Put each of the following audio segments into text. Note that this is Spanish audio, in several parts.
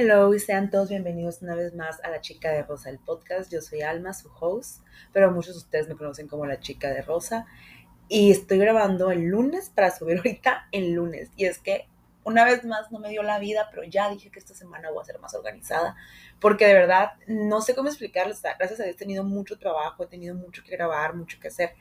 Hello y sean todos bienvenidos una vez más a La Chica de Rosa, el podcast. Yo soy Alma, su host, pero muchos de ustedes me conocen como La Chica de Rosa. Y estoy grabando el lunes para subir ahorita el lunes. Y es que una vez más no me dio la vida, pero ya dije que esta semana voy a ser más organizada, porque de verdad no sé cómo explicarles. Gracias a Dios he tenido mucho trabajo, he tenido mucho que grabar, mucho que hacer,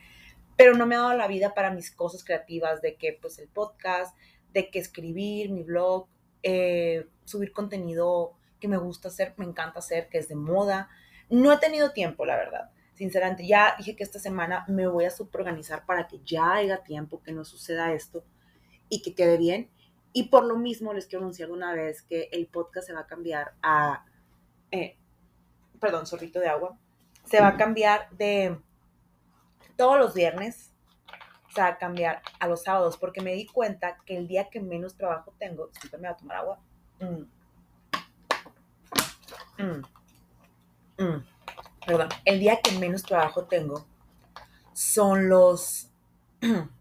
pero no me ha dado la vida para mis cosas creativas, de que pues el podcast, de que escribir, mi blog, eh, subir contenido que me gusta hacer, me encanta hacer, que es de moda. No he tenido tiempo, la verdad. Sinceramente, ya dije que esta semana me voy a organizar para que ya haya tiempo, que no suceda esto y que quede bien. Y por lo mismo les quiero anunciar una vez que el podcast se va a cambiar a, eh, perdón, sorrito de agua, se va a cambiar de todos los viernes, a cambiar a los sábados, porque me di cuenta que el día que menos trabajo tengo, siempre me voy a tomar agua, mm, mm, mm, perdón, el día que menos trabajo tengo son los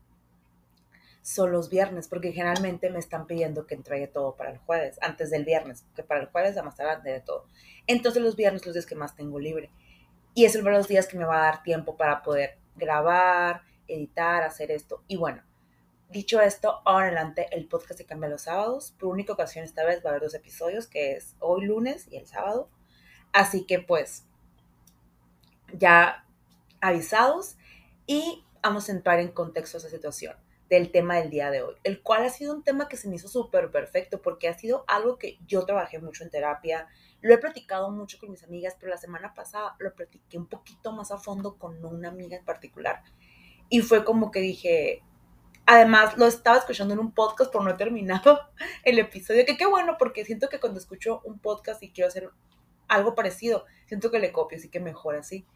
son los viernes, porque generalmente me están pidiendo que entregue todo para el jueves, antes del viernes, que para el jueves a más tarde de todo. Entonces los viernes los días que más tengo libre. Y es uno de los días que me va a dar tiempo para poder grabar, editar, hacer esto. Y bueno, dicho esto, ahora en adelante el podcast se cambia los sábados. Por única ocasión esta vez va a haber dos episodios, que es hoy lunes y el sábado. Así que pues ya avisados y vamos a entrar en contexto a esa situación del tema del día de hoy, el cual ha sido un tema que se me hizo súper perfecto porque ha sido algo que yo trabajé mucho en terapia, lo he platicado mucho con mis amigas, pero la semana pasada lo platiqué un poquito más a fondo con una amiga en particular y fue como que dije, además lo estaba escuchando en un podcast por no he terminado el episodio, que qué bueno porque siento que cuando escucho un podcast y quiero hacer algo parecido, siento que le copio, así que mejor así.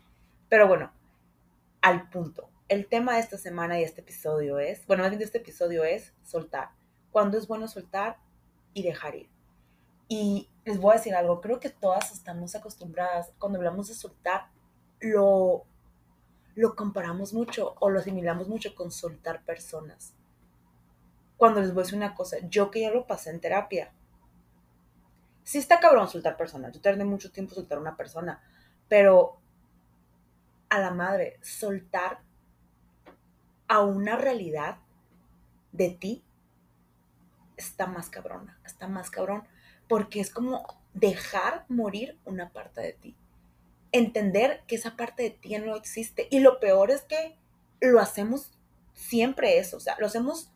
Pero bueno, al punto el tema de esta semana y este episodio es, bueno, más bien de este episodio es soltar. ¿Cuándo es bueno soltar y dejar ir? Y les voy a decir algo, creo que todas estamos acostumbradas, cuando hablamos de soltar, lo, lo comparamos mucho o lo asimilamos mucho con soltar personas. Cuando les voy a decir una cosa, yo que ya lo pasé en terapia, sí está cabrón soltar personas, yo tardé mucho tiempo soltar una persona, pero a la madre, soltar a una realidad de ti, está más cabrona, está más cabrón, porque es como dejar morir una parte de ti. Entender que esa parte de ti no existe. Y lo peor es que lo hacemos siempre eso, o sea, lo hacemos,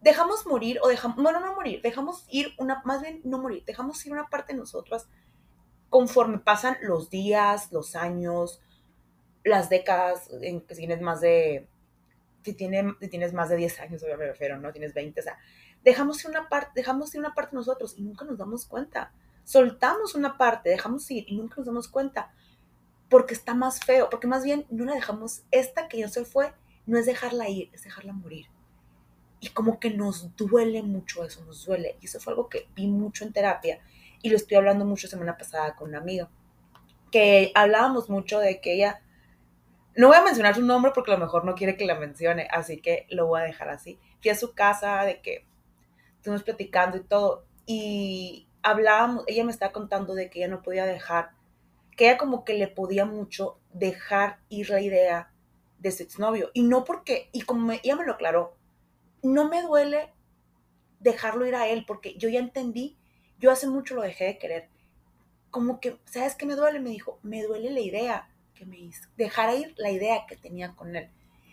dejamos morir o dejamos, bueno, no morir, dejamos ir una, más bien no morir, dejamos ir una parte de nosotras conforme pasan los días, los años, las décadas, en que tienes más de si, tiene, si tienes más de 10 años, me refiero, ¿no? Tienes 20, o sea, dejamos ir una parte, dejamos ir una parte nosotros y nunca nos damos cuenta. Soltamos una parte, dejamos ir y nunca nos damos cuenta. Porque está más feo, porque más bien no la dejamos, esta que ya se fue, no es dejarla ir, es dejarla morir. Y como que nos duele mucho eso, nos duele. Y eso fue algo que vi mucho en terapia y lo estoy hablando mucho semana pasada con una amiga, que hablábamos mucho de que ella no voy a mencionar su nombre porque a lo mejor no quiere que la mencione, así que lo voy a dejar así. Fui a su casa de que estuvimos platicando y todo, y hablábamos, ella me estaba contando de que ella no podía dejar, que ella como que le podía mucho dejar ir la idea de su exnovio. Y no porque, y como ella me lo aclaró, no me duele dejarlo ir a él, porque yo ya entendí, yo hace mucho lo dejé de querer. Como que, ¿sabes qué me duele? Me dijo, me duele la idea que me hizo, dejar ir la idea que tenía con él.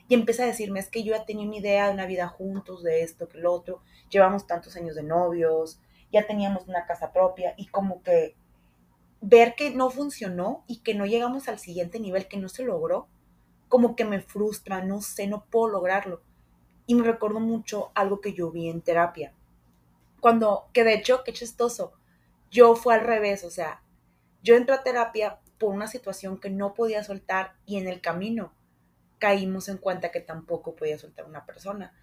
Y empecé a decirme, es que yo ya tenía una idea de una vida juntos, de esto, que lo otro, llevamos tantos años de novios, ya teníamos una casa propia y como que ver que no funcionó y que no llegamos al siguiente nivel, que no se logró, como que me frustra, no sé, no puedo lograrlo. Y me recuerdo mucho algo que yo vi en terapia. Cuando, que de hecho, qué chistoso, yo fue al revés, o sea, yo entré a terapia por una situación que no podía soltar y en el camino caímos en cuenta que tampoco podía soltar una persona.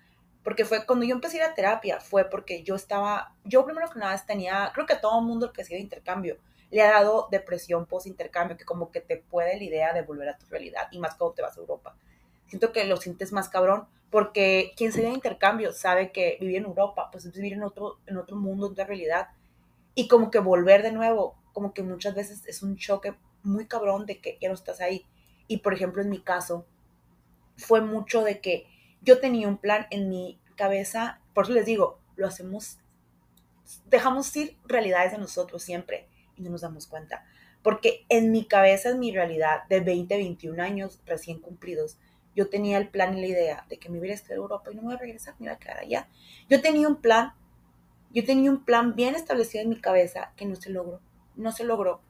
Porque fue cuando yo empecé a ir a terapia, fue porque yo estaba, yo primero que nada tenía, creo que todo el mundo que ha sido intercambio le ha dado depresión post-intercambio, que como que te puede la idea de volver a tu realidad, y más cuando te vas a Europa. Siento que lo sientes más cabrón, porque quien se da intercambio sabe que vivir en Europa, pues es vivir en otro, en otro mundo, en otra realidad, y como que volver de nuevo, como que muchas veces es un choque muy cabrón de que ya no estás ahí. Y por ejemplo, en mi caso, fue mucho de que yo tenía un plan en mi cabeza, por eso les digo, lo hacemos, dejamos ir realidades de nosotros siempre y no nos damos cuenta. Porque en mi cabeza, en mi realidad de 20, 21 años recién cumplidos, yo tenía el plan y la idea de que me hubiera a Europa y no me voy a regresar, me iba a quedar allá. Yo tenía un plan, yo tenía un plan bien establecido en mi cabeza que no se logró, no se logró.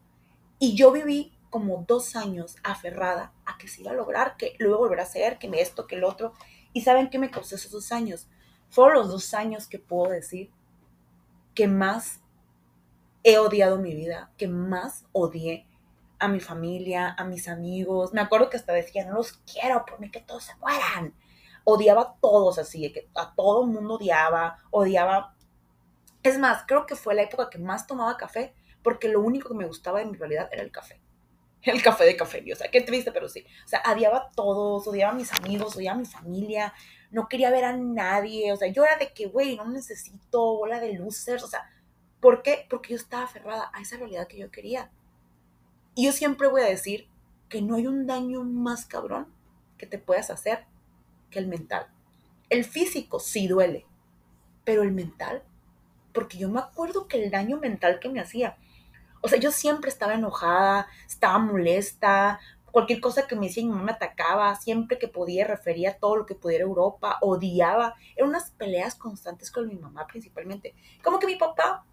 Y yo viví como dos años aferrada a que se iba a lograr, que lo iba a volver a hacer, que me esto, que el otro. ¿Y saben qué me causó esos dos años? Fueron los dos años que puedo decir que más he odiado mi vida, que más odié a mi familia, a mis amigos. Me acuerdo que hasta decía, no los quiero, por mí que todos se mueran. Odiaba a todos así, que a todo el mundo odiaba, odiaba. Es más, creo que fue la época que más tomaba café, porque lo único que me gustaba de mi realidad era el café. El café de café, o sea, qué triste, pero sí. O sea, odiaba a todos, odiaba a mis amigos, odiaba a mi familia, no quería ver a nadie, o sea, yo era de que, güey, no necesito bola de losers, o sea, ¿por qué? Porque yo estaba aferrada a esa realidad que yo quería. Y yo siempre voy a decir que no hay un daño más cabrón que te puedas hacer que el mental. El físico sí duele, pero el mental, porque yo me acuerdo que el daño mental que me hacía, o sea, yo siempre estaba enojada, estaba molesta, cualquier cosa que me decía mi mamá me atacaba, siempre que podía refería todo lo que pudiera Europa, odiaba, eran unas peleas constantes con mi mamá principalmente, como que mi papá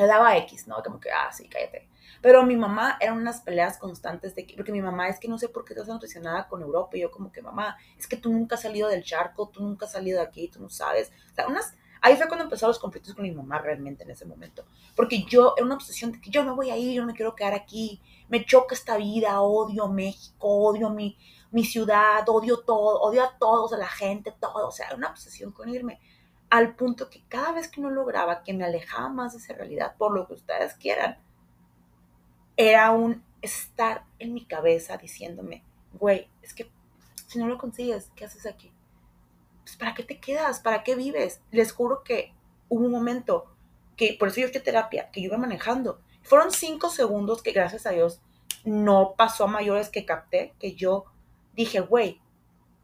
le daba X, ¿no? Como que, ah, sí, cállate. Pero mi mamá eran unas peleas constantes de que, porque mi mamá es que no sé por qué estás obsesionada con Europa. Y yo como que, mamá, es que tú nunca has salido del charco, tú nunca has salido de aquí, tú no sabes. O sea, unas, ahí fue cuando empezaron los conflictos con mi mamá realmente en ese momento. Porque yo, era una obsesión de que yo me voy a ir, yo me quiero quedar aquí, me choca esta vida, odio México, odio mi, mi ciudad, odio todo, odio a todos, a la gente, todo. O sea, era una obsesión con irme al punto que cada vez que no lograba, que me alejaba más de esa realidad, por lo que ustedes quieran, era un estar en mi cabeza diciéndome, güey, es que si no lo consigues, ¿qué haces aquí? Pues, ¿para qué te quedas? ¿Para qué vives? Les juro que hubo un momento que, por eso yo fui a terapia, que yo iba manejando. Fueron cinco segundos que, gracias a Dios, no pasó a mayores que capté, que yo dije, güey,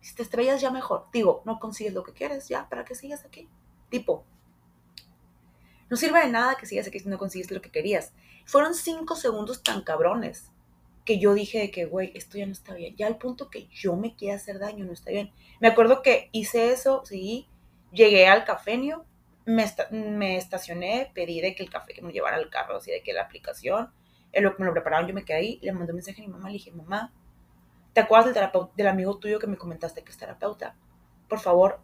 si te estrellas ya mejor. Digo, no consigues lo que quieres, ya, ¿para qué sigas aquí? Tipo, no sirve de nada que sigas aquí si no consigues lo que querías. Fueron cinco segundos tan cabrones que yo dije que, güey, esto ya no está bien. Ya al punto que yo me quiera hacer daño no está bien. Me acuerdo que hice eso, sí, llegué al cafenio, me, me estacioné, pedí de que el café que me llevara al carro, así de que la aplicación, en lo me lo prepararon, yo me quedé ahí, le mandé un mensaje a mi mamá, le dije, mamá, ¿te acuerdas del, del amigo tuyo que me comentaste que es terapeuta? Por favor,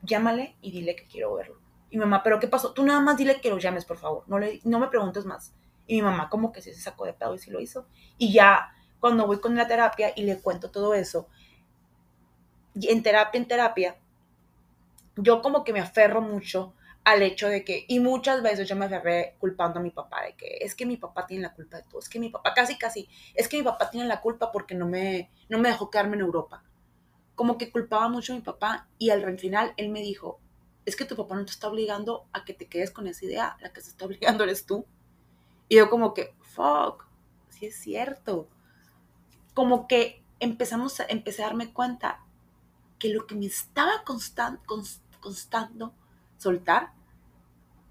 llámale y dile que quiero verlo. Y mi mamá, ¿pero qué pasó? Tú nada más dile que lo llames, por favor. No, le, no me preguntes más. Y mi mamá como que sí se sacó de pedo y sí lo hizo. Y ya cuando voy con la terapia y le cuento todo eso, en terapia, en terapia, yo como que me aferro mucho al hecho de que, y muchas veces yo me aferré culpando a mi papá de que es que mi papá tiene la culpa de todo, es que mi papá, casi casi, es que mi papá tiene la culpa porque no me, no me dejó quedarme en Europa. Como que culpaba mucho a mi papá y al final él me dijo, es que tu papá no te está obligando a que te quedes con esa idea, la que se está obligando eres tú. Y yo como que, fuck, sí es cierto. Como que empezamos a, empecé a darme cuenta que lo que me estaba constant, constando soltar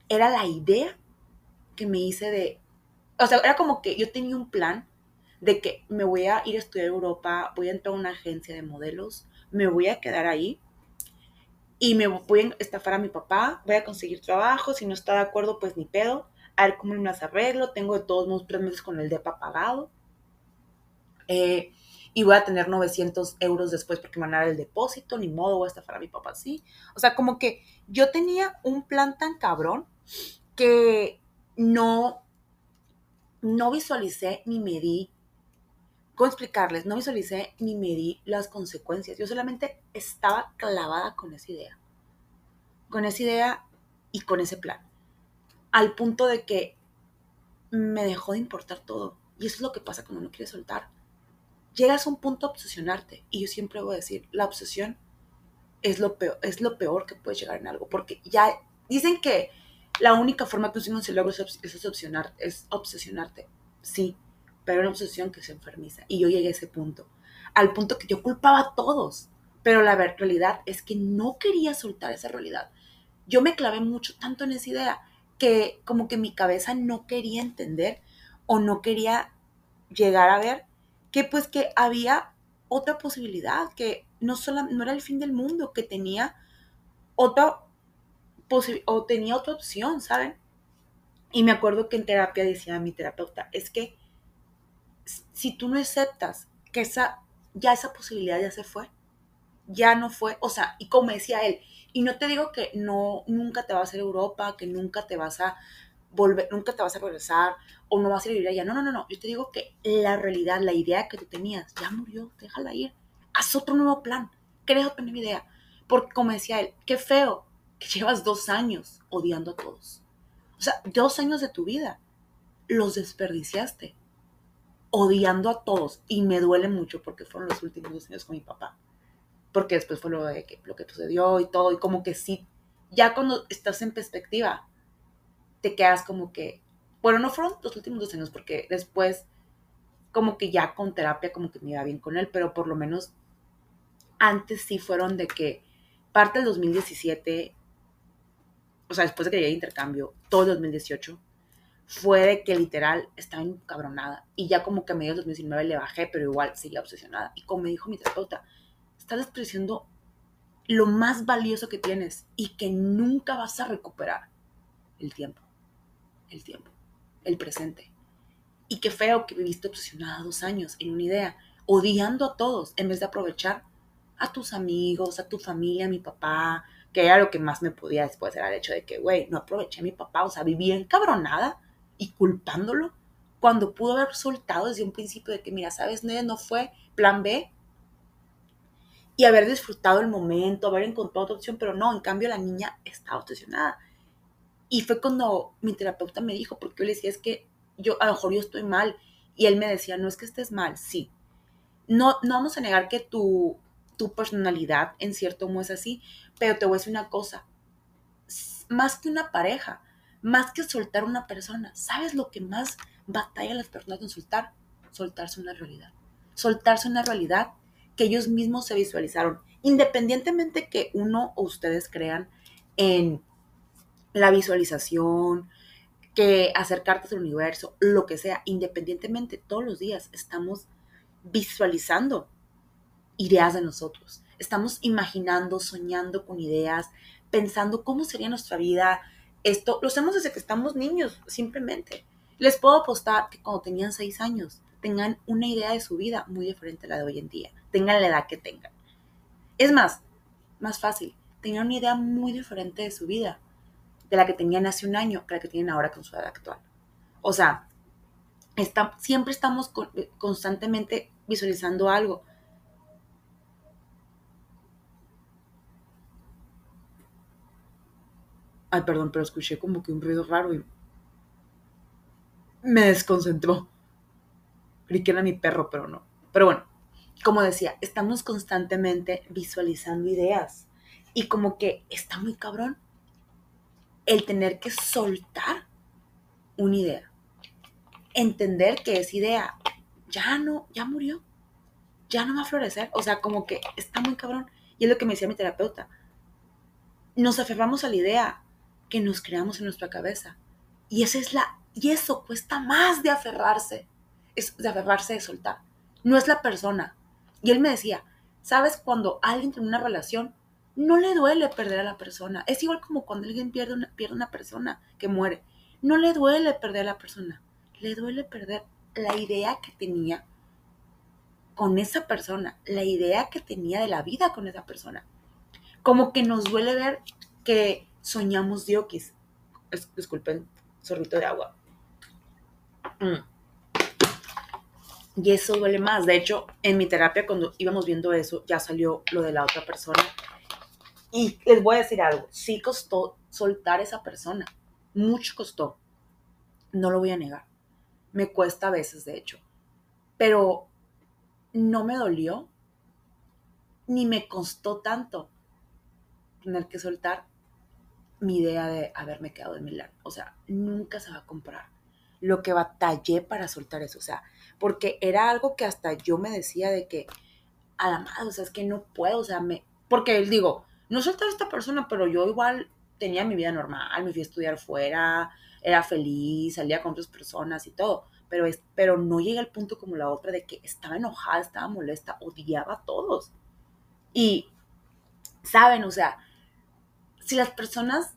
era la idea que me hice de, o sea, era como que yo tenía un plan de que me voy a ir a estudiar a Europa, voy a entrar a una agencia de modelos, me voy a quedar ahí y me voy a estafar a mi papá, voy a conseguir trabajo, si no está de acuerdo, pues ni pedo, a ver cómo me las arreglo, tengo de todos modos tres meses con el DEPA pagado, eh, y voy a tener 900 euros después porque me van a el depósito, ni modo, voy a estafar a mi papá así. O sea, como que yo tenía un plan tan cabrón que no, no visualicé ni medí ¿Cómo explicarles? No visualicé ni medí las consecuencias. Yo solamente estaba clavada con esa idea. Con esa idea y con ese plan. Al punto de que me dejó de importar todo. Y eso es lo que pasa cuando uno quiere soltar. Llegas a un punto a obsesionarte. Y yo siempre voy a decir, la obsesión es lo peor, es lo peor que puedes llegar en algo. Porque ya dicen que la única forma que un logro es, es, es obsesionarte. Sí, pero una obsesión que se enfermiza. Y yo llegué a ese punto. Al punto que yo culpaba a todos. Pero la realidad es que no quería soltar esa realidad. Yo me clavé mucho tanto en esa idea que como que mi cabeza no quería entender o no quería llegar a ver que pues que había otra posibilidad, que no, solo, no era el fin del mundo, que tenía otra o tenía otra opción, ¿saben? Y me acuerdo que en terapia decía mi terapeuta, es que si tú no aceptas que esa, ya esa posibilidad ya se fue, ya no fue, o sea, y como decía él, y no te digo que no, nunca te vas a ir a Europa, que nunca te vas a volver, nunca te vas a regresar o no vas a vivir allá. No, no, no, no. Yo te digo que la realidad, la idea que tú tenías, ya murió, déjala ir. Haz otro nuevo plan, crea otra nueva idea. Porque como decía él, qué feo que llevas dos años odiando a todos. O sea, dos años de tu vida los desperdiciaste odiando a todos. Y me duele mucho porque fueron los últimos dos años con mi papá. Porque después fue lo, de que, lo que sucedió y todo. Y como que sí, ya cuando estás en perspectiva, te quedas como que, bueno, no fueron los últimos dos años porque después como que ya con terapia como que me iba bien con él, pero por lo menos antes sí fueron de que parte del 2017, o sea, después de que llegué a intercambio, todo el 2018, fue de que literal estaba encabronada y ya como que a mediados del 2019 le bajé, pero igual seguía obsesionada. Y como me dijo mi terapeuta, estás despreciando lo más valioso que tienes y que nunca vas a recuperar el tiempo, el tiempo, el presente. Y qué feo que viviste obsesionada dos años en una idea, odiando a todos en vez de aprovechar a tus amigos, a tu familia, a mi papá, que era lo que más me podía después, era el hecho de que, güey, no aproveché a mi papá, o sea, vivía encabronada y culpándolo cuando pudo haber soltado desde un principio de que, mira, sabes, no fue plan B y haber disfrutado el momento, haber encontrado otra opción, pero no, en cambio la niña estaba obsesionada. Y fue cuando mi terapeuta me dijo, porque yo le decía, es que yo, a lo mejor yo estoy mal, y él me decía, no es que estés mal, sí. No, no vamos a negar que tu, tu personalidad en cierto modo es así, pero te voy a decir una cosa, más que una pareja, más que soltar una persona, ¿sabes lo que más batalla a las personas en soltar? Soltarse una realidad. Soltarse una realidad que ellos mismos se visualizaron. Independientemente que uno o ustedes crean en la visualización, que hacer cartas del universo, lo que sea, independientemente, todos los días estamos visualizando ideas de nosotros. Estamos imaginando, soñando con ideas, pensando cómo sería nuestra vida, esto lo hacemos desde que estamos niños, simplemente. Les puedo apostar que cuando tenían seis años tengan una idea de su vida muy diferente a la de hoy en día, tengan la edad que tengan. Es más, más fácil, tengan una idea muy diferente de su vida, de la que tenían hace un año que la que tienen ahora con su edad actual. O sea, siempre estamos constantemente visualizando algo. Ay, perdón, pero escuché como que un ruido raro y me desconcentró. Creí que era mi perro, pero no. Pero bueno, como decía, estamos constantemente visualizando ideas y como que está muy cabrón el tener que soltar una idea. Entender que esa idea ya no, ya murió, ya no va a florecer. O sea, como que está muy cabrón. Y es lo que me decía mi terapeuta. Nos aferramos a la idea que nos creamos en nuestra cabeza. Y esa es la y eso cuesta más de aferrarse, es de aferrarse de soltar. No es la persona. Y él me decía, ¿sabes cuando alguien tiene una relación no le duele perder a la persona? Es igual como cuando alguien pierde una, pierde una persona que muere. No le duele perder a la persona, le duele perder la idea que tenía con esa persona, la idea que tenía de la vida con esa persona. Como que nos duele ver que soñamos diokis. disculpen, sorbito de agua. Mm. Y eso duele más. De hecho, en mi terapia, cuando íbamos viendo eso, ya salió lo de la otra persona. Y les voy a decir algo, sí costó soltar esa persona. Mucho costó. No lo voy a negar. Me cuesta a veces, de hecho. Pero no me dolió, ni me costó tanto tener que soltar mi idea de haberme quedado en Milán. O sea, nunca se va a comprar lo que batallé para soltar eso. O sea, porque era algo que hasta yo me decía de que, a la madre, o sea, es que no puedo, o sea, me... Porque digo, no soltaba esta persona, pero yo igual tenía mi vida normal, me fui a estudiar fuera, era feliz, salía con otras personas y todo, pero, es, pero no llegué al punto como la otra de que estaba enojada, estaba molesta, odiaba a todos. Y, ¿saben? O sea, si las personas,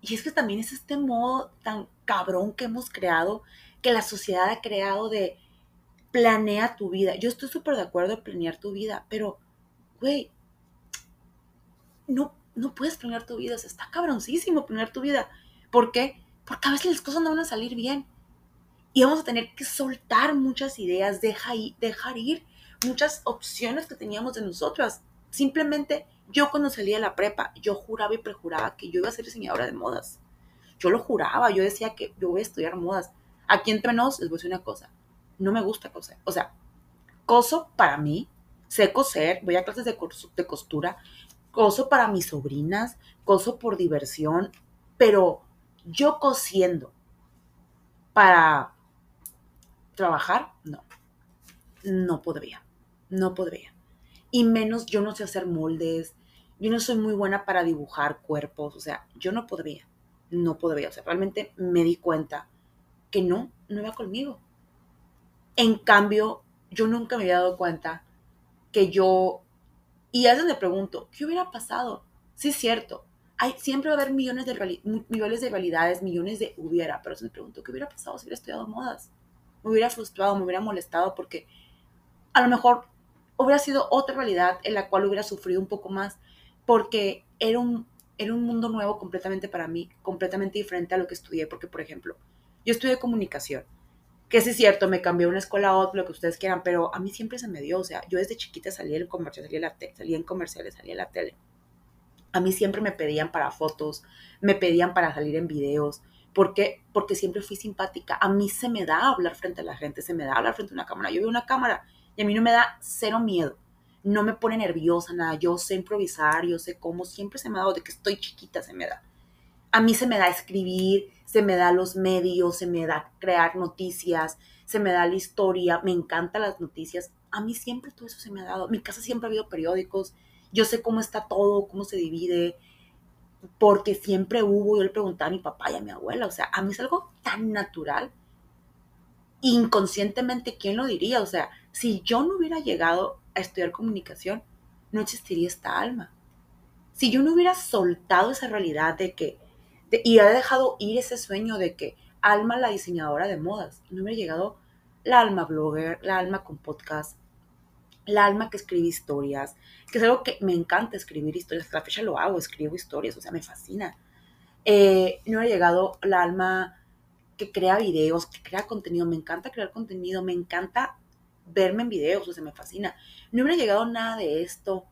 y es que también es este modo tan cabrón que hemos creado, que la sociedad ha creado de planea tu vida. Yo estoy súper de acuerdo en planear tu vida, pero, güey, no, no puedes planear tu vida. O sea, está cabroncísimo planear tu vida. ¿Por qué? Porque a veces las cosas no van a salir bien. Y vamos a tener que soltar muchas ideas, dejar ir, dejar ir muchas opciones que teníamos de nosotras. Simplemente yo cuando salía de la prepa, yo juraba y prejuraba que yo iba a ser diseñadora de modas. Yo lo juraba, yo decía que yo voy a estudiar modas. Aquí entre nos les voy a decir una cosa, no me gusta coser. O sea, coso para mí, sé coser, voy a clases de, de costura, coso para mis sobrinas, coso por diversión, pero yo cosiendo para trabajar, no, no podría, no podría. Y menos yo no sé hacer moldes, yo no soy muy buena para dibujar cuerpos, o sea, yo no podría, no podría, o sea, realmente me di cuenta que no, no iba conmigo. En cambio, yo nunca me había dado cuenta que yo, y a veces me pregunto, ¿qué hubiera pasado? Sí es cierto, hay, siempre va a haber millones de, millones de realidades, millones de hubiera, pero se me pregunto, ¿qué hubiera pasado si hubiera estudiado modas? Me hubiera frustrado, me hubiera molestado porque a lo mejor hubiera sido otra realidad en la cual hubiera sufrido un poco más porque era un, era un mundo nuevo completamente para mí, completamente diferente a lo que estudié, porque por ejemplo, yo estudié comunicación, que sí es cierto, me cambié una escuela a otra, lo que ustedes quieran, pero a mí siempre se me dio, o sea, yo desde chiquita salía en comercial, salía, la salía en comerciales, salía en la tele. A mí siempre me pedían para fotos, me pedían para salir en videos. ¿Por qué? Porque siempre fui simpática. A mí se me da hablar frente a la gente, se me da hablar frente a una cámara. Yo veo una cámara y a mí no me da cero miedo. No me pone nerviosa, nada. Yo sé improvisar, yo sé cómo. Siempre se me ha dado de que estoy chiquita, se me da. A mí se me da escribir, se me da los medios, se me da crear noticias, se me da la historia, me encantan las noticias. A mí siempre todo eso se me ha dado. En mi casa siempre ha habido periódicos, yo sé cómo está todo, cómo se divide, porque siempre hubo, yo le preguntaba a mi papá y a mi abuela, o sea, a mí es algo tan natural. Inconscientemente, ¿quién lo diría? O sea, si yo no hubiera llegado a estudiar comunicación, no existiría esta alma. Si yo no hubiera soltado esa realidad de que y ha dejado ir ese sueño de que Alma, la diseñadora de modas, no hubiera llegado la alma blogger, la alma con podcast, la alma que escribe historias, que es algo que me encanta escribir historias, hasta la fecha lo hago, escribo historias, o sea, me fascina. Eh, no hubiera llegado la alma que crea videos, que crea contenido, me encanta crear contenido, me encanta verme en videos, o sea, me fascina. No hubiera llegado nada de esto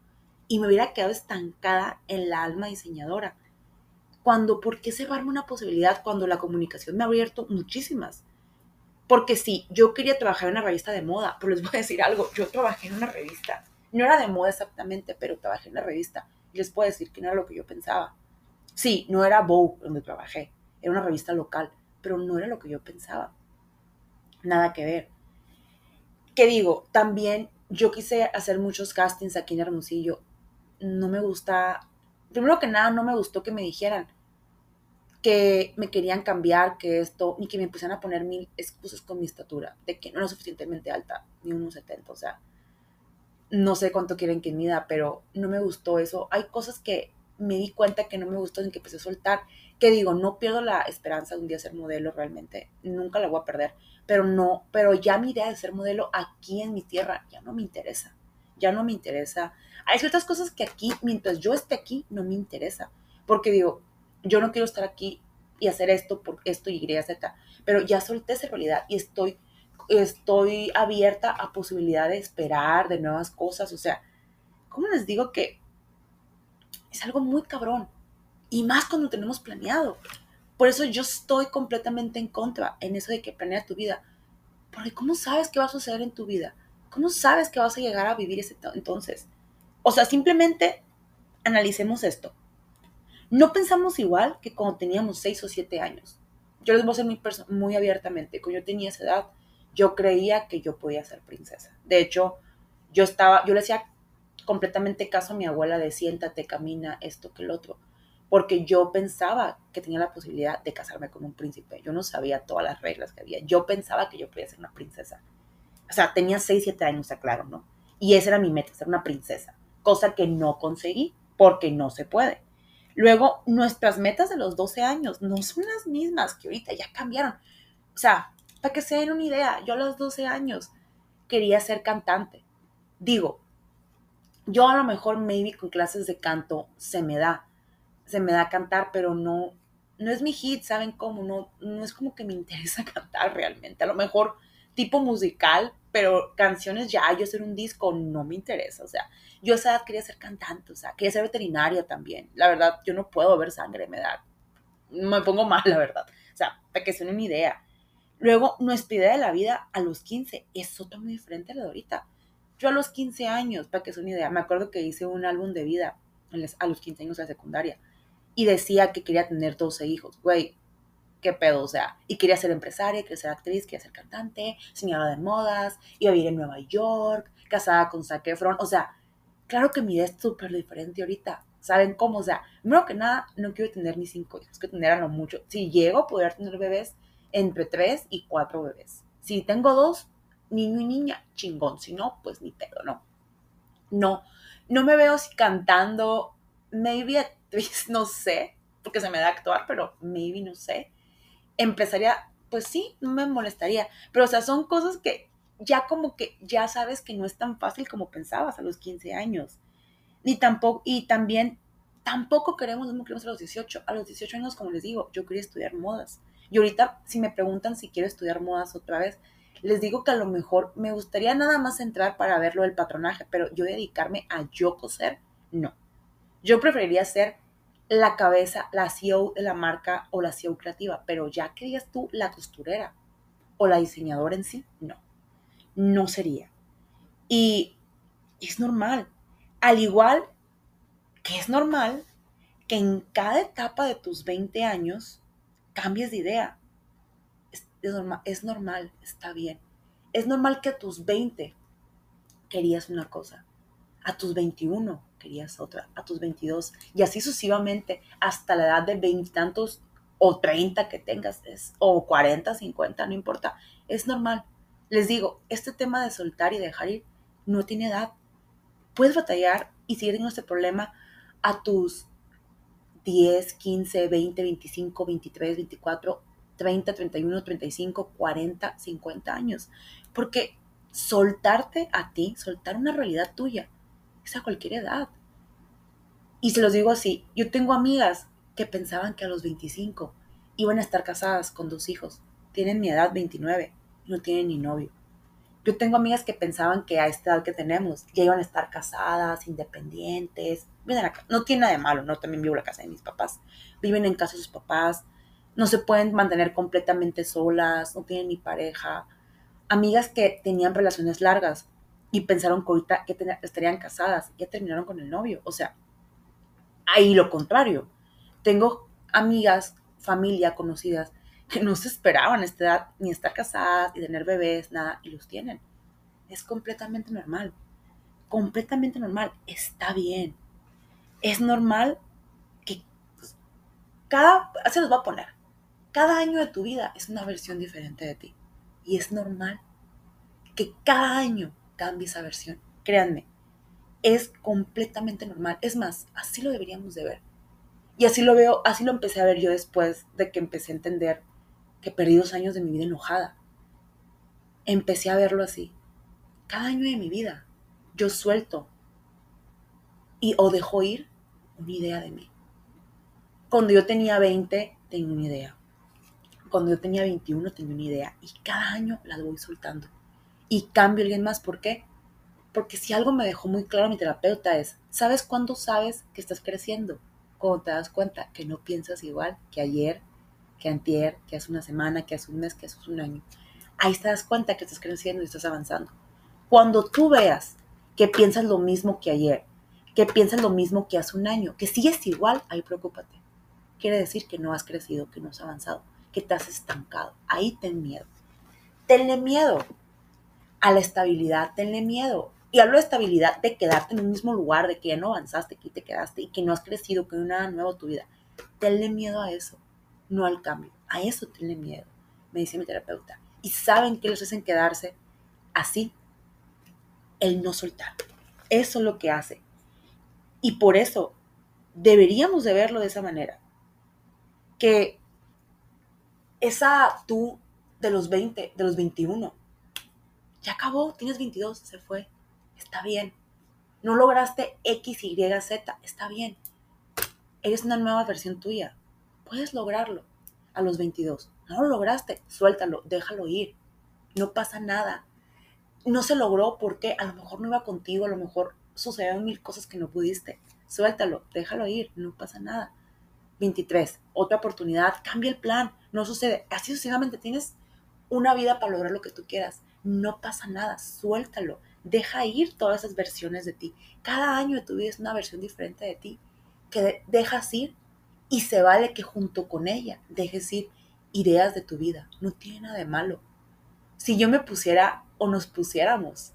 y me hubiera quedado estancada en la alma diseñadora cuando, ¿por qué cerrarme una posibilidad cuando la comunicación me ha abierto muchísimas? Porque sí, yo quería trabajar en una revista de moda, pero les voy a decir algo, yo trabajé en una revista, no era de moda exactamente, pero trabajé en una revista y les puedo decir que no era lo que yo pensaba. Sí, no era Vogue donde trabajé, era una revista local, pero no era lo que yo pensaba. Nada que ver. ¿Qué digo? También yo quise hacer muchos castings aquí en Hermosillo. No me gusta primero que nada no me gustó que me dijeran que me querían cambiar, que esto, ni que me pusieran a poner mil excusas con mi estatura, de que no era suficientemente alta, ni unos 70, o sea, no sé cuánto quieren que mida, pero no me gustó eso. Hay cosas que me di cuenta que no me gustó en que empecé a soltar, que digo, no pierdo la esperanza de un día ser modelo realmente, nunca la voy a perder, pero no, pero ya mi idea de ser modelo aquí en mi tierra ya no me interesa, ya no me interesa hay ciertas cosas que aquí, mientras yo esté aquí, no me interesa. Porque digo, yo no quiero estar aquí y hacer esto por esto y Z. Pero ya solté esa realidad y estoy, estoy abierta a posibilidad de esperar de nuevas cosas. O sea, ¿cómo les digo que es algo muy cabrón? Y más cuando tenemos planeado. Por eso yo estoy completamente en contra en eso de que planea tu vida. Porque ¿cómo sabes qué va a suceder en tu vida? ¿Cómo sabes que vas a llegar a vivir ese entonces? O sea, simplemente analicemos esto. no pensamos igual que cuando teníamos 6 o 7 años. Yo les voy a decir muy, muy abiertamente, cuando yo tenía esa edad, yo creía que yo podía ser princesa. De hecho, yo estaba, yo le hacía completamente caso a mi abuela de siéntate, camina, esto que el otro, porque yo pensaba que tenía la posibilidad de casarme con un príncipe. Yo no sabía todas las reglas que había. Yo pensaba que yo podía ser una princesa. O sea, tenía 6, 7 años, claro, ¿no? Y esa era mi meta, ser una princesa, cosa que no conseguí porque no se puede. Luego, nuestras metas de los 12 años no son las mismas que ahorita, ya cambiaron. O sea, para que se den una idea, yo a los 12 años quería ser cantante. Digo, yo a lo mejor maybe con clases de canto se me da, se me da cantar, pero no, no es mi hit, ¿saben cómo? No, no es como que me interesa cantar realmente. A lo mejor tipo musical, pero canciones ya, yo hacer un disco no me interesa, o sea, yo esa edad quería ser cantante, o sea, quería ser veterinaria también. La verdad, yo no puedo ver sangre, me da, me pongo mal, la verdad. O sea, para que se una idea. Luego, nuestra idea de la vida a los 15 es otra muy diferente a la de ahorita. Yo a los 15 años, para que se una idea, me acuerdo que hice un álbum de vida a los 15 años de secundaria y decía que quería tener 12 hijos. Güey, qué pedo, o sea, y quería ser empresaria, quería ser actriz, quería ser cantante, señora de modas, iba a vivir en Nueva York, casada con Zac Efron, o sea, claro que mi idea es súper diferente ahorita, ¿saben cómo? O sea, primero que nada, no quiero tener ni cinco hijos, que tener a lo mucho, si llego a poder tener bebés, entre tres y cuatro bebés. Si tengo dos, niño y niña, chingón, si no, pues ni pedo, no. No, no me veo si cantando, maybe actriz, no sé, porque se me da actuar, pero maybe no sé empezaría, pues sí, no me molestaría. Pero, o sea, son cosas que ya como que ya sabes que no es tan fácil como pensabas a los 15 años. Ni tampoco, y también, tampoco queremos, no queremos a los 18. A los 18 años, como les digo, yo quería estudiar modas. Y ahorita, si me preguntan si quiero estudiar modas otra vez, les digo que a lo mejor me gustaría nada más entrar para ver lo del patronaje, pero yo dedicarme a yo coser, no. Yo preferiría ser la cabeza, la CEO de la marca o la CEO creativa, pero ya que digas tú la costurera o la diseñadora en sí, no, no sería. Y es normal, al igual que es normal que en cada etapa de tus 20 años cambies de idea. Es, normal, es normal, está bien. Es normal que a tus 20 querías una cosa, a tus 21 querías otra, a tus 22 y así sucesivamente hasta la edad de veintitantos o 30 que tengas, es, o 40, 50, no importa, es normal. Les digo, este tema de soltar y dejar ir no tiene edad. Puedes batallar y seguir teniendo este problema a tus 10, 15, 20, 25, 23, 24, 30, 31, 35, 40, 50 años. Porque soltarte a ti, soltar una realidad tuya, es a cualquier edad. Y se los digo así, yo tengo amigas que pensaban que a los 25 iban a estar casadas con dos hijos. Tienen mi edad 29 y no tienen ni novio. Yo tengo amigas que pensaban que a esta edad que tenemos ya iban a estar casadas, independientes. No tiene nada de malo, no también vivo en la casa de mis papás. Viven en casa de sus papás, no se pueden mantener completamente solas, no tienen ni pareja. Amigas que tenían relaciones largas y pensaron que estarían casadas, ya terminaron con el novio. O sea, ahí lo contrario. Tengo amigas, familia, conocidas, que no se esperaban esta edad ni estar casadas, ni tener bebés, nada, y los tienen. Es completamente normal. Completamente normal. Está bien. Es normal que pues, cada, se los va a poner, cada año de tu vida es una versión diferente de ti. Y es normal que cada año cambie esa versión. Créanme, es completamente normal. Es más, así lo deberíamos de ver. Y así lo veo, así lo empecé a ver yo después de que empecé a entender que perdí dos años de mi vida enojada. Empecé a verlo así. Cada año de mi vida yo suelto y o dejo ir una idea de mí. Cuando yo tenía 20, tenía una idea. Cuando yo tenía 21, tenía una idea. Y cada año las voy soltando. Y cambio a alguien más. ¿Por qué? Porque si algo me dejó muy claro mi terapeuta es, ¿sabes cuándo sabes que estás creciendo? Cuando te das cuenta que no piensas igual que ayer, que antier, que hace una semana, que hace un mes, que hace un año. Ahí te das cuenta que estás creciendo y estás avanzando. Cuando tú veas que piensas lo mismo que ayer, que piensas lo mismo que hace un año, que sigues igual, ahí preocúpate. quiere decir que no has crecido, que no has avanzado, que te has estancado. Ahí ten miedo. Tenle miedo a la estabilidad, tenle miedo. Y hablo de estabilidad, de quedarte en un mismo lugar, de que ya no avanzaste, que te quedaste y que no has crecido, que no hay nada nuevo en tu vida. Tenle miedo a eso, no al cambio. A eso tenle miedo, me dice mi terapeuta. Y saben que los hacen quedarse así, el no soltar. Eso es lo que hace. Y por eso deberíamos de verlo de esa manera. Que esa tú de los 20, de los 21, ya acabó, tienes 22, se fue, está bien. No lograste X, Y, Z, está bien. Eres una nueva versión tuya. Puedes lograrlo a los 22. No lo lograste, suéltalo, déjalo ir. No pasa nada. No se logró porque a lo mejor no iba contigo, a lo mejor sucedieron mil cosas que no pudiste. Suéltalo, déjalo ir, no pasa nada. 23, otra oportunidad, cambia el plan, no sucede. Así sucesivamente tienes una vida para lograr lo que tú quieras. No pasa nada, suéltalo. Deja ir todas esas versiones de ti. Cada año de tu vida es una versión diferente de ti que dejas ir y se vale que junto con ella dejes ir ideas de tu vida. No tiene nada de malo. Si yo me pusiera o nos pusiéramos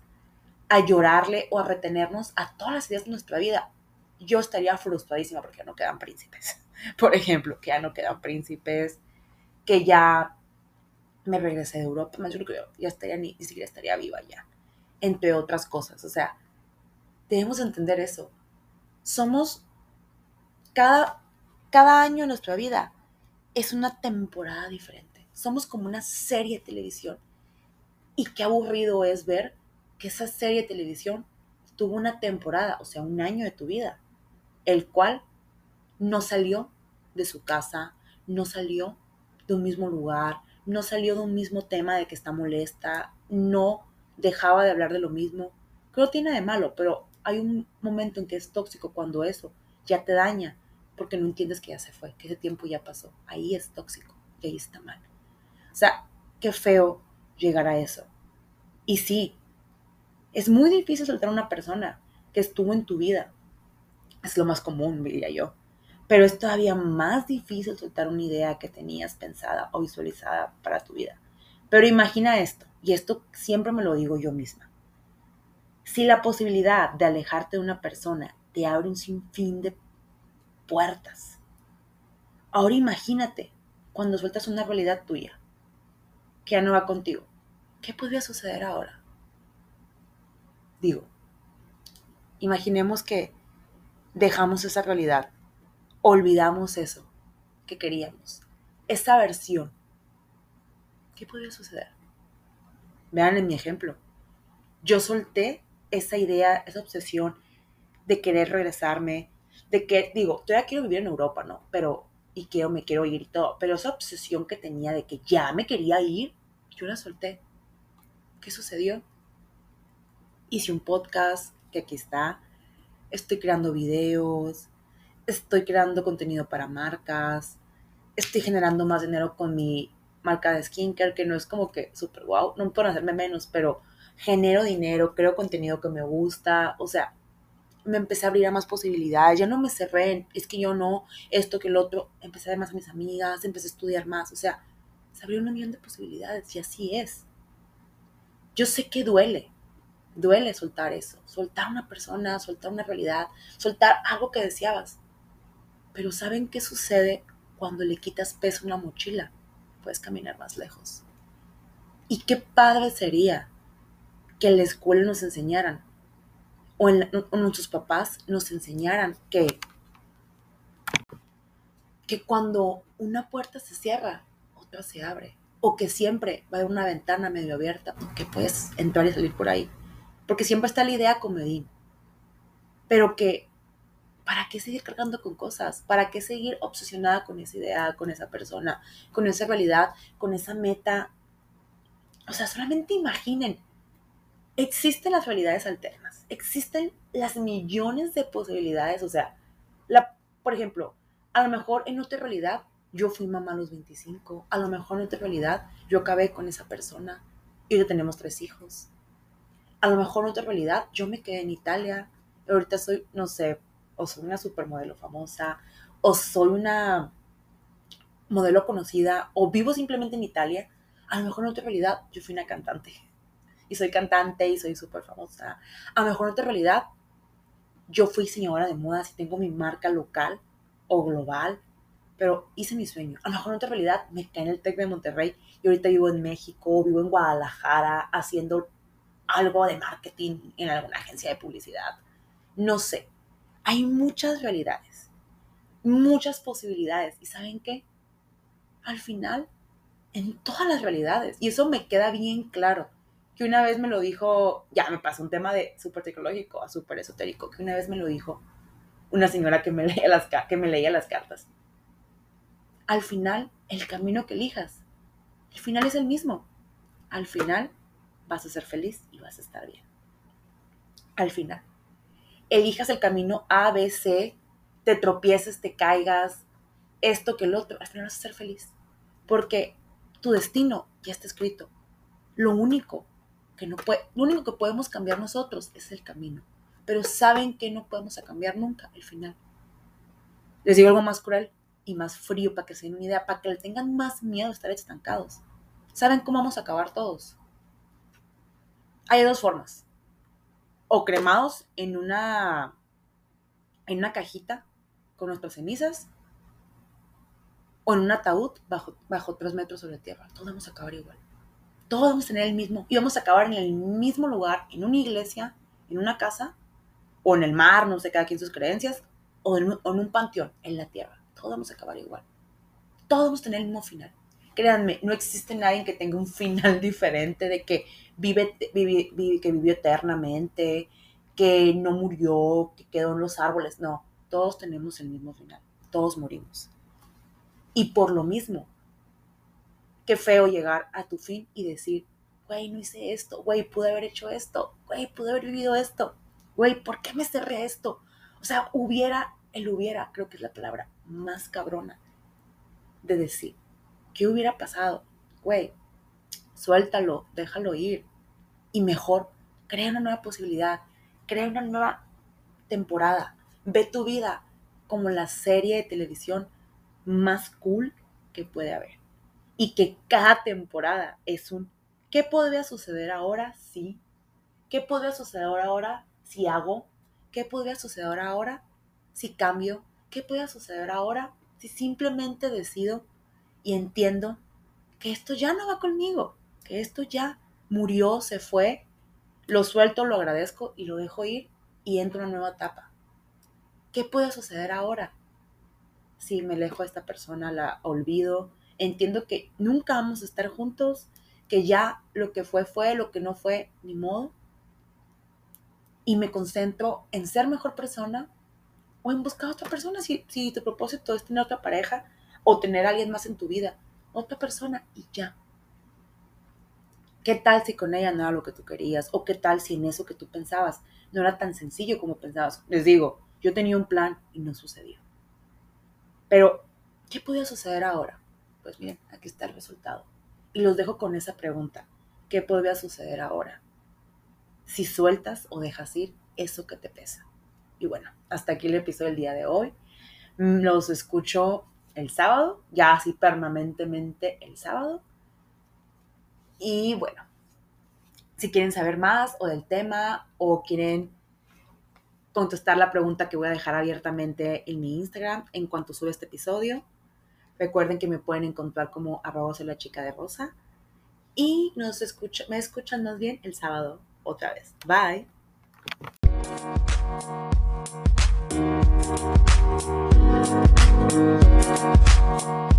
a llorarle o a retenernos a todas las ideas de nuestra vida, yo estaría frustradísima porque ya no quedan príncipes. Por ejemplo, que ya no quedan príncipes, que ya me regresé de Europa, más yo creo que ya estaría ni, ni siquiera estaría viva ya, entre otras cosas. O sea, debemos entender eso. Somos cada, cada año en nuestra vida es una temporada diferente. Somos como una serie de televisión. Y qué aburrido es ver que esa serie de televisión tuvo una temporada, o sea, un año de tu vida, el cual no salió de su casa, no salió de un mismo lugar, no salió de un mismo tema de que está molesta, no dejaba de hablar de lo mismo. Creo que tiene de malo, pero hay un momento en que es tóxico cuando eso ya te daña, porque no entiendes que ya se fue, que ese tiempo ya pasó. Ahí es tóxico y ahí está mal. O sea, qué feo llegar a eso. Y sí, es muy difícil soltar a una persona que estuvo en tu vida. Es lo más común, diría yo. Pero es todavía más difícil soltar una idea que tenías pensada o visualizada para tu vida. Pero imagina esto, y esto siempre me lo digo yo misma. Si la posibilidad de alejarte de una persona te abre un sinfín de puertas, ahora imagínate cuando sueltas una realidad tuya que ya no va contigo. ¿Qué podría suceder ahora? Digo, imaginemos que dejamos esa realidad, olvidamos eso que queríamos, esa versión. ¿Qué podría suceder? Vean en mi ejemplo. Yo solté esa idea, esa obsesión de querer regresarme, de que, digo, todavía quiero vivir en Europa, ¿no? Pero, y quiero, me quiero ir y todo, pero esa obsesión que tenía de que ya me quería ir, yo la solté. ¿Qué sucedió? hice un podcast que aquí está, estoy creando videos, estoy creando contenido para marcas, estoy generando más dinero con mi marca de skincare, que no es como que súper wow, no puedo hacerme menos, pero genero dinero, creo contenido que me gusta, o sea, me empecé a abrir a más posibilidades, ya no me cerré es que yo no, esto que el otro, empecé a ver más a mis amigas, empecé a estudiar más, o sea, se abrió un millón de posibilidades y así es. Yo sé que duele, duele soltar eso, soltar una persona, soltar una realidad, soltar algo que deseabas. Pero ¿saben qué sucede cuando le quitas peso a una mochila? Puedes caminar más lejos. Y qué padre sería que en la escuela nos enseñaran, o, en, nuestros papás nos enseñaran que, que cuando una puerta se cierra, otra se abre. O que siempre va a haber una ventana medio abierta, que puedes entrar y salir por ahí porque siempre está la idea comedín. Pero que, ¿para qué seguir cargando con cosas? ¿Para qué seguir obsesionada con esa idea, con esa persona, con esa realidad, con esa meta? O sea, solamente imaginen, existen las realidades alternas, existen las millones de posibilidades, o sea, la, por ejemplo, a lo mejor en otra realidad yo fui mamá a los 25, a lo mejor en otra realidad yo acabé con esa persona y ya tenemos tres hijos. A lo mejor en otra realidad, yo me quedé en Italia, ahorita soy, no sé, o soy una supermodelo famosa, o soy una modelo conocida o vivo simplemente en Italia, a lo mejor en otra realidad yo fui una cantante y soy cantante y soy súper famosa. A lo mejor en otra realidad yo fui señora de modas y tengo mi marca local o global, pero hice mi sueño. A lo mejor en otra realidad me caí en el TEC de Monterrey y ahorita vivo en México, vivo en Guadalajara haciendo algo de marketing en alguna agencia de publicidad. No sé. Hay muchas realidades, muchas posibilidades. ¿Y saben qué? Al final, en todas las realidades, y eso me queda bien claro, que una vez me lo dijo, ya me pasó un tema de súper psicológico a súper esotérico, que una vez me lo dijo una señora que me, leía las, que me leía las cartas. Al final, el camino que elijas, el final es el mismo. Al final, vas a ser feliz y vas a estar bien. Al final. Elijas el camino A, B, C, te tropieces, te caigas, esto que el otro, al final vas a ser feliz. Porque tu destino ya está escrito. Lo único que no puede, lo único que podemos cambiar nosotros es el camino. Pero saben que no podemos cambiar nunca el final. Les digo algo más cruel y más frío para que se den una idea, para que le tengan más miedo a estar estancados. ¿Saben cómo vamos a acabar todos? Hay dos formas. O cremados en una en una cajita con nuestras cenizas o en un ataúd bajo, bajo tres metros sobre tierra. Todos vamos a acabar igual todos vamos a tener el mismo, y vamos a acabar en el mismo lugar, en una iglesia, en una casa, o en el mar, no sé, cada quien sus creencias, o en un, panteón, en la tierra. Todos vamos a acabar igual. Todos vamos a tener el mismo final. Créanme, no existe nadie que tenga un final diferente de que vive, vive, que vivió eternamente, que no murió, que quedó en los árboles. No, todos tenemos el mismo final. Todos morimos. Y por lo mismo, qué feo llegar a tu fin y decir, güey, no hice esto, güey, pude haber hecho esto, güey, pude haber vivido esto, güey, ¿por qué me cerré esto? O sea, hubiera, el hubiera, creo que es la palabra más cabrona de decir, ¿qué hubiera pasado? Güey, suéltalo, déjalo ir. Y mejor, crea una nueva posibilidad, crea una nueva temporada. Ve tu vida como la serie de televisión más cool que puede haber y que cada temporada es un ¿qué podría suceder ahora si? ¿Qué podría suceder ahora si hago? ¿Qué podría suceder ahora si cambio? ¿Qué podría suceder ahora si simplemente decido y entiendo que esto ya no va conmigo, que esto ya murió, se fue, lo suelto, lo agradezco y lo dejo ir y entro en una nueva etapa? ¿Qué puede suceder ahora? Si me alejo de esta persona, la olvido, entiendo que nunca vamos a estar juntos, que ya lo que fue fue, lo que no fue, ni modo. Y me concentro en ser mejor persona o en buscar a otra persona. Si, si tu propósito es tener otra pareja o tener a alguien más en tu vida, otra persona y ya. ¿Qué tal si con ella no era lo que tú querías? ¿O qué tal si en eso que tú pensabas no era tan sencillo como pensabas? Les digo, yo tenía un plan y no sucedió. Pero, ¿qué podía suceder ahora? pues bien, aquí está el resultado. Y los dejo con esa pregunta. ¿Qué podría suceder ahora? Si sueltas o dejas ir eso que te pesa. Y bueno, hasta aquí el episodio del día de hoy. Mm, los escucho el sábado, ya así permanentemente el sábado. Y bueno, si quieren saber más o del tema o quieren contestar la pregunta que voy a dejar abiertamente en mi Instagram en cuanto sube este episodio, Recuerden que me pueden encontrar como arroba la chica de rosa. Y nos escucha, me escuchan más bien el sábado otra vez. Bye. Thank you.